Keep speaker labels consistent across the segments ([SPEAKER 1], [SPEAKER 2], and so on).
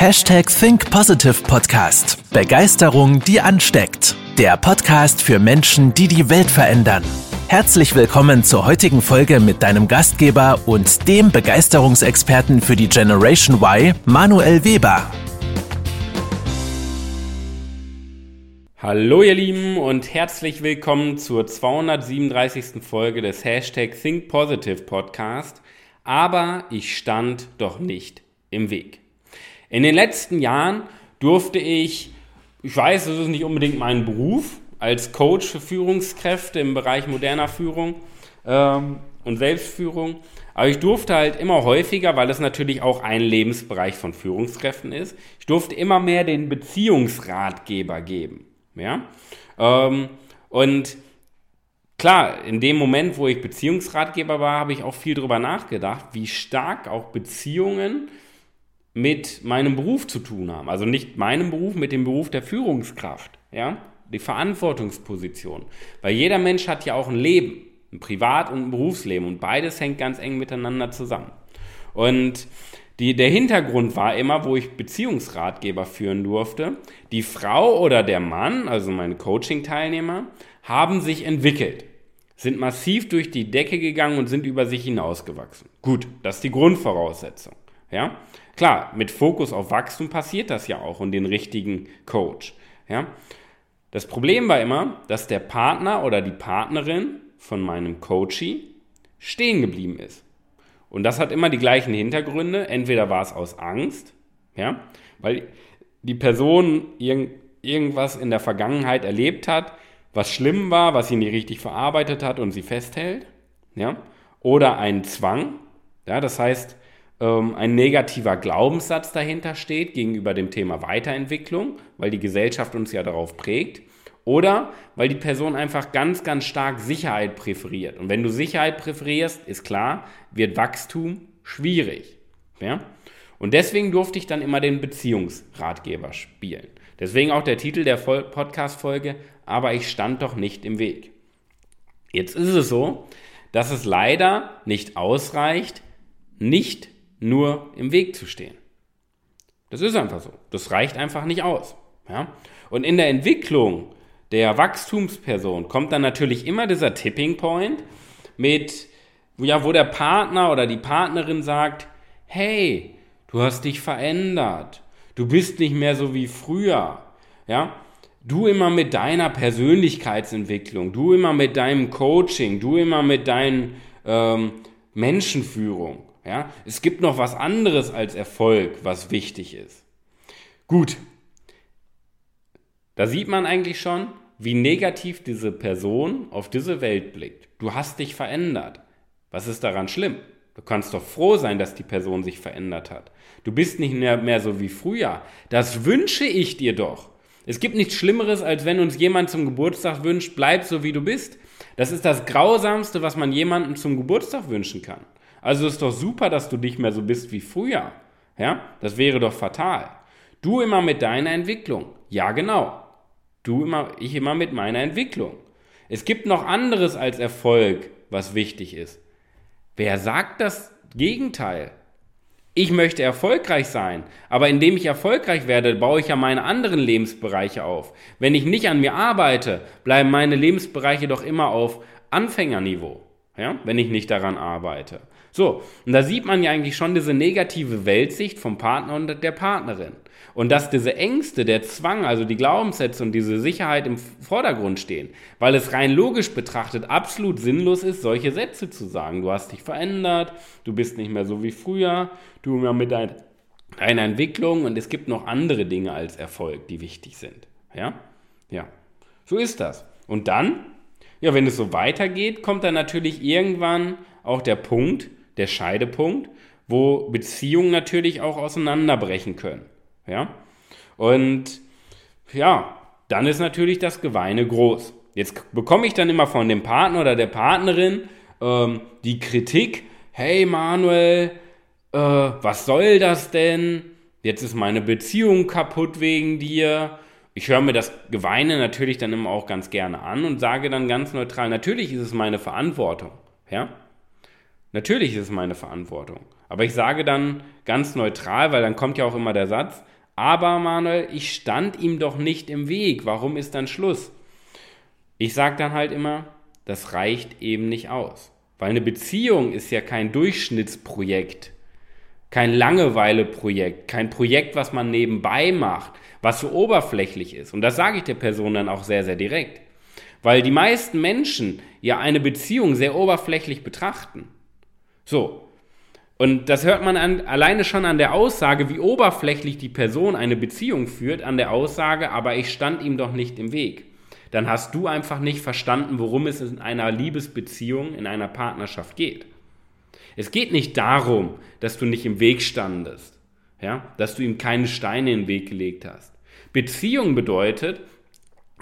[SPEAKER 1] Hashtag Think Positive Podcast. Begeisterung, die ansteckt. Der Podcast für Menschen, die die Welt verändern. Herzlich willkommen zur heutigen Folge mit deinem Gastgeber und dem Begeisterungsexperten für die Generation Y, Manuel Weber.
[SPEAKER 2] Hallo ihr Lieben und herzlich willkommen zur 237. Folge des Hashtag Think Positive Podcast. Aber ich stand doch nicht im Weg. In den letzten Jahren durfte ich, ich weiß, das ist nicht unbedingt mein Beruf, als Coach für Führungskräfte im Bereich moderner Führung ähm, und Selbstführung, aber ich durfte halt immer häufiger, weil es natürlich auch ein Lebensbereich von Führungskräften ist, ich durfte immer mehr den Beziehungsratgeber geben. Ja? Ähm, und klar, in dem Moment, wo ich Beziehungsratgeber war, habe ich auch viel darüber nachgedacht, wie stark auch Beziehungen mit meinem Beruf zu tun haben. Also nicht meinem Beruf, mit dem Beruf der Führungskraft. Ja? Die Verantwortungsposition. Weil jeder Mensch hat ja auch ein Leben, ein Privat- und ein Berufsleben. Und beides hängt ganz eng miteinander zusammen. Und die, der Hintergrund war immer, wo ich Beziehungsratgeber führen durfte, die Frau oder der Mann, also meine Coaching-Teilnehmer, haben sich entwickelt, sind massiv durch die Decke gegangen und sind über sich hinausgewachsen. Gut, das ist die Grundvoraussetzung. Ja? Klar, mit Fokus auf Wachstum passiert das ja auch und den richtigen Coach. Ja? Das Problem war immer, dass der Partner oder die Partnerin von meinem Coachie stehen geblieben ist. Und das hat immer die gleichen Hintergründe. Entweder war es aus Angst, ja, weil die Person irg irgendwas in der Vergangenheit erlebt hat, was schlimm war, was sie nicht richtig verarbeitet hat und sie festhält, ja, oder ein Zwang, ja, das heißt, ähm, ein negativer Glaubenssatz dahinter steht gegenüber dem Thema Weiterentwicklung, weil die Gesellschaft uns ja darauf prägt. Oder weil die Person einfach ganz, ganz stark Sicherheit präferiert. Und wenn du Sicherheit präferierst, ist klar, wird Wachstum schwierig. Ja? Und deswegen durfte ich dann immer den Beziehungsratgeber spielen. Deswegen auch der Titel der Podcast-Folge, aber ich stand doch nicht im Weg. Jetzt ist es so, dass es leider nicht ausreicht, nicht nur im Weg zu stehen. Das ist einfach so. Das reicht einfach nicht aus. Ja? Und in der Entwicklung der Wachstumsperson kommt dann natürlich immer dieser Tipping Point mit, ja, wo der Partner oder die Partnerin sagt, hey, du hast dich verändert. Du bist nicht mehr so wie früher. Ja? Du immer mit deiner Persönlichkeitsentwicklung, du immer mit deinem Coaching, du immer mit deinen ähm, Menschenführung. Ja? Es gibt noch was anderes als Erfolg, was wichtig ist. Gut. Da sieht man eigentlich schon, wie negativ diese Person auf diese Welt blickt. Du hast dich verändert. Was ist daran schlimm? Du kannst doch froh sein, dass die Person sich verändert hat. Du bist nicht mehr, mehr so wie früher. Das wünsche ich dir doch. Es gibt nichts Schlimmeres, als wenn uns jemand zum Geburtstag wünscht, bleib so wie du bist. Das ist das Grausamste, was man jemandem zum Geburtstag wünschen kann. Also ist doch super, dass du nicht mehr so bist wie früher. Ja, das wäre doch fatal. Du immer mit deiner Entwicklung. Ja, genau. Du immer, ich immer mit meiner Entwicklung. Es gibt noch anderes als Erfolg, was wichtig ist. Wer sagt das Gegenteil? Ich möchte erfolgreich sein, aber indem ich erfolgreich werde, baue ich ja meine anderen Lebensbereiche auf. Wenn ich nicht an mir arbeite, bleiben meine Lebensbereiche doch immer auf Anfängerniveau, ja? wenn ich nicht daran arbeite. So, und da sieht man ja eigentlich schon diese negative Weltsicht vom Partner und der Partnerin. Und dass diese Ängste, der Zwang, also die Glaubenssätze und diese Sicherheit im Vordergrund stehen, weil es rein logisch betrachtet absolut sinnlos ist, solche Sätze zu sagen. Du hast dich verändert, du bist nicht mehr so wie früher, du immer mit dein, deiner Entwicklung und es gibt noch andere Dinge als Erfolg, die wichtig sind. Ja? Ja. So ist das. Und dann, ja, wenn es so weitergeht, kommt dann natürlich irgendwann auch der Punkt, der Scheidepunkt, wo Beziehungen natürlich auch auseinanderbrechen können. Ja? Und ja, dann ist natürlich das Geweine groß. Jetzt bekomme ich dann immer von dem Partner oder der Partnerin ähm, die Kritik, hey Manuel, äh, was soll das denn? Jetzt ist meine Beziehung kaputt wegen dir. Ich höre mir das Geweine natürlich dann immer auch ganz gerne an und sage dann ganz neutral, natürlich ist es meine Verantwortung. Ja? Natürlich ist es meine Verantwortung. Aber ich sage dann ganz neutral, weil dann kommt ja auch immer der Satz, aber Manuel, ich stand ihm doch nicht im Weg, warum ist dann Schluss? Ich sage dann halt immer, das reicht eben nicht aus. Weil eine Beziehung ist ja kein Durchschnittsprojekt, kein Langeweileprojekt, kein Projekt, was man nebenbei macht, was so oberflächlich ist. Und das sage ich der Person dann auch sehr, sehr direkt. Weil die meisten Menschen ja eine Beziehung sehr oberflächlich betrachten. So. Und das hört man an, alleine schon an der Aussage, wie oberflächlich die Person eine Beziehung führt, an der Aussage, aber ich stand ihm doch nicht im Weg. Dann hast du einfach nicht verstanden, worum es in einer Liebesbeziehung, in einer Partnerschaft geht. Es geht nicht darum, dass du nicht im Weg standest, ja, dass du ihm keine Steine in den Weg gelegt hast. Beziehung bedeutet,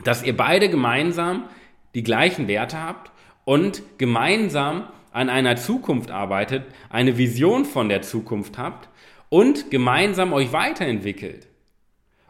[SPEAKER 2] dass ihr beide gemeinsam die gleichen Werte habt und gemeinsam an einer Zukunft arbeitet, eine Vision von der Zukunft habt und gemeinsam euch weiterentwickelt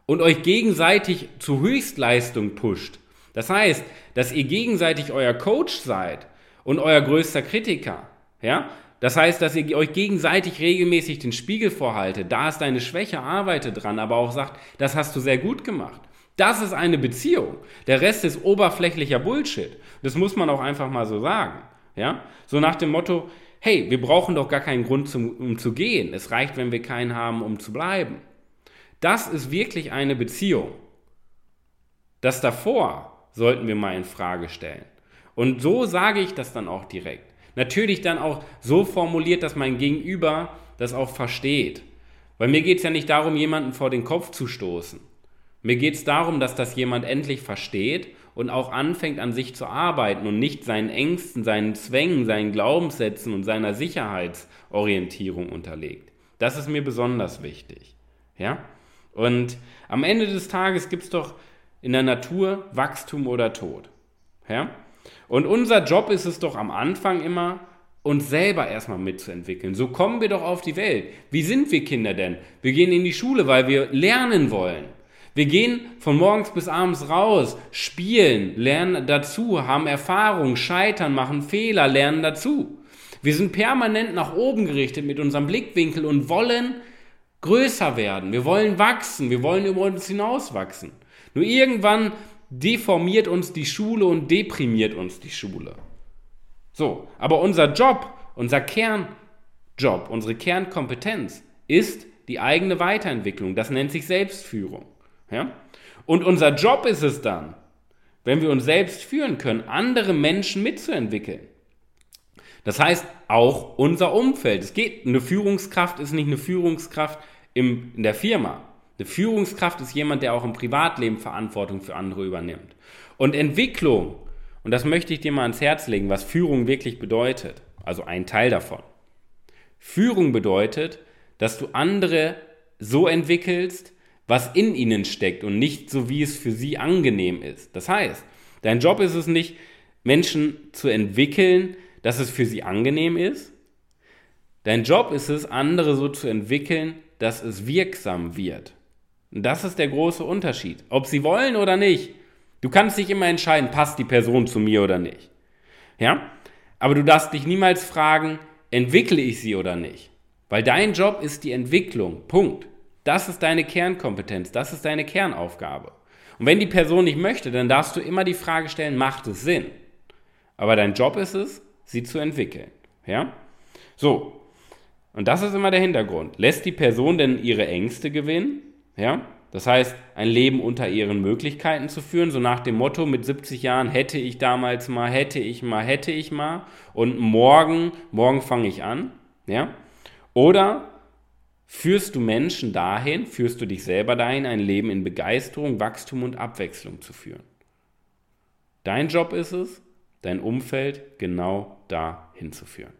[SPEAKER 2] und euch gegenseitig zu Höchstleistung pusht. Das heißt, dass ihr gegenseitig euer Coach seid und euer größter Kritiker. Ja? Das heißt, dass ihr euch gegenseitig regelmäßig den Spiegel vorhaltet. Da ist deine Schwäche, arbeite dran, aber auch sagt, das hast du sehr gut gemacht. Das ist eine Beziehung. Der Rest ist oberflächlicher Bullshit. Das muss man auch einfach mal so sagen. Ja? So nach dem Motto, hey, wir brauchen doch gar keinen Grund, zum, um zu gehen. Es reicht, wenn wir keinen haben, um zu bleiben. Das ist wirklich eine Beziehung. Das davor sollten wir mal in Frage stellen. Und so sage ich das dann auch direkt. Natürlich dann auch so formuliert, dass mein Gegenüber das auch versteht. Weil mir geht es ja nicht darum, jemanden vor den Kopf zu stoßen. Mir geht es darum, dass das jemand endlich versteht und auch anfängt an sich zu arbeiten und nicht seinen Ängsten, seinen Zwängen, seinen Glaubenssätzen und seiner Sicherheitsorientierung unterlegt. Das ist mir besonders wichtig. Ja? Und am Ende des Tages gibt es doch in der Natur Wachstum oder Tod. Ja? Und unser Job ist es doch am Anfang immer, uns selber erstmal mitzuentwickeln. So kommen wir doch auf die Welt. Wie sind wir Kinder denn? Wir gehen in die Schule, weil wir lernen wollen. Wir gehen von morgens bis abends raus, spielen, lernen dazu, haben Erfahrung, scheitern, machen Fehler, lernen dazu. Wir sind permanent nach oben gerichtet mit unserem Blickwinkel und wollen größer werden. Wir wollen wachsen, wir wollen über uns hinauswachsen. Nur irgendwann deformiert uns die Schule und deprimiert uns die Schule. So, aber unser Job, unser Kernjob, unsere Kernkompetenz ist die eigene Weiterentwicklung. Das nennt sich Selbstführung. Ja? Und unser Job ist es dann, wenn wir uns selbst führen können, andere Menschen mitzuentwickeln. Das heißt, auch unser Umfeld. Es geht, eine Führungskraft ist nicht eine Führungskraft im, in der Firma. Eine Führungskraft ist jemand, der auch im Privatleben Verantwortung für andere übernimmt. Und Entwicklung, und das möchte ich dir mal ans Herz legen, was Führung wirklich bedeutet, also ein Teil davon. Führung bedeutet, dass du andere so entwickelst, was in ihnen steckt und nicht so, wie es für sie angenehm ist. Das heißt, dein Job ist es nicht, Menschen zu entwickeln, dass es für sie angenehm ist. Dein Job ist es, andere so zu entwickeln, dass es wirksam wird. Und das ist der große Unterschied. Ob sie wollen oder nicht. Du kannst dich immer entscheiden, passt die Person zu mir oder nicht. Ja? Aber du darfst dich niemals fragen, entwickle ich sie oder nicht. Weil dein Job ist die Entwicklung. Punkt. Das ist deine Kernkompetenz, das ist deine Kernaufgabe. Und wenn die Person nicht möchte, dann darfst du immer die Frage stellen, macht es Sinn? Aber dein Job ist es, sie zu entwickeln. Ja? So. Und das ist immer der Hintergrund. Lässt die Person denn ihre Ängste gewinnen? Ja? Das heißt, ein Leben unter ihren Möglichkeiten zu führen, so nach dem Motto, mit 70 Jahren hätte ich damals mal, hätte ich mal, hätte ich mal und morgen, morgen fange ich an. Ja? Oder führst du Menschen dahin, führst du dich selber dahin, ein Leben in Begeisterung, Wachstum und Abwechslung zu führen. Dein Job ist es, dein Umfeld genau da hinzuführen.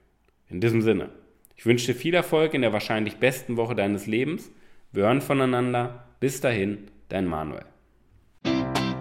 [SPEAKER 2] In diesem Sinne, ich wünsche dir viel Erfolg in der wahrscheinlich besten Woche deines Lebens. Wir hören voneinander. Bis dahin, dein Manuel.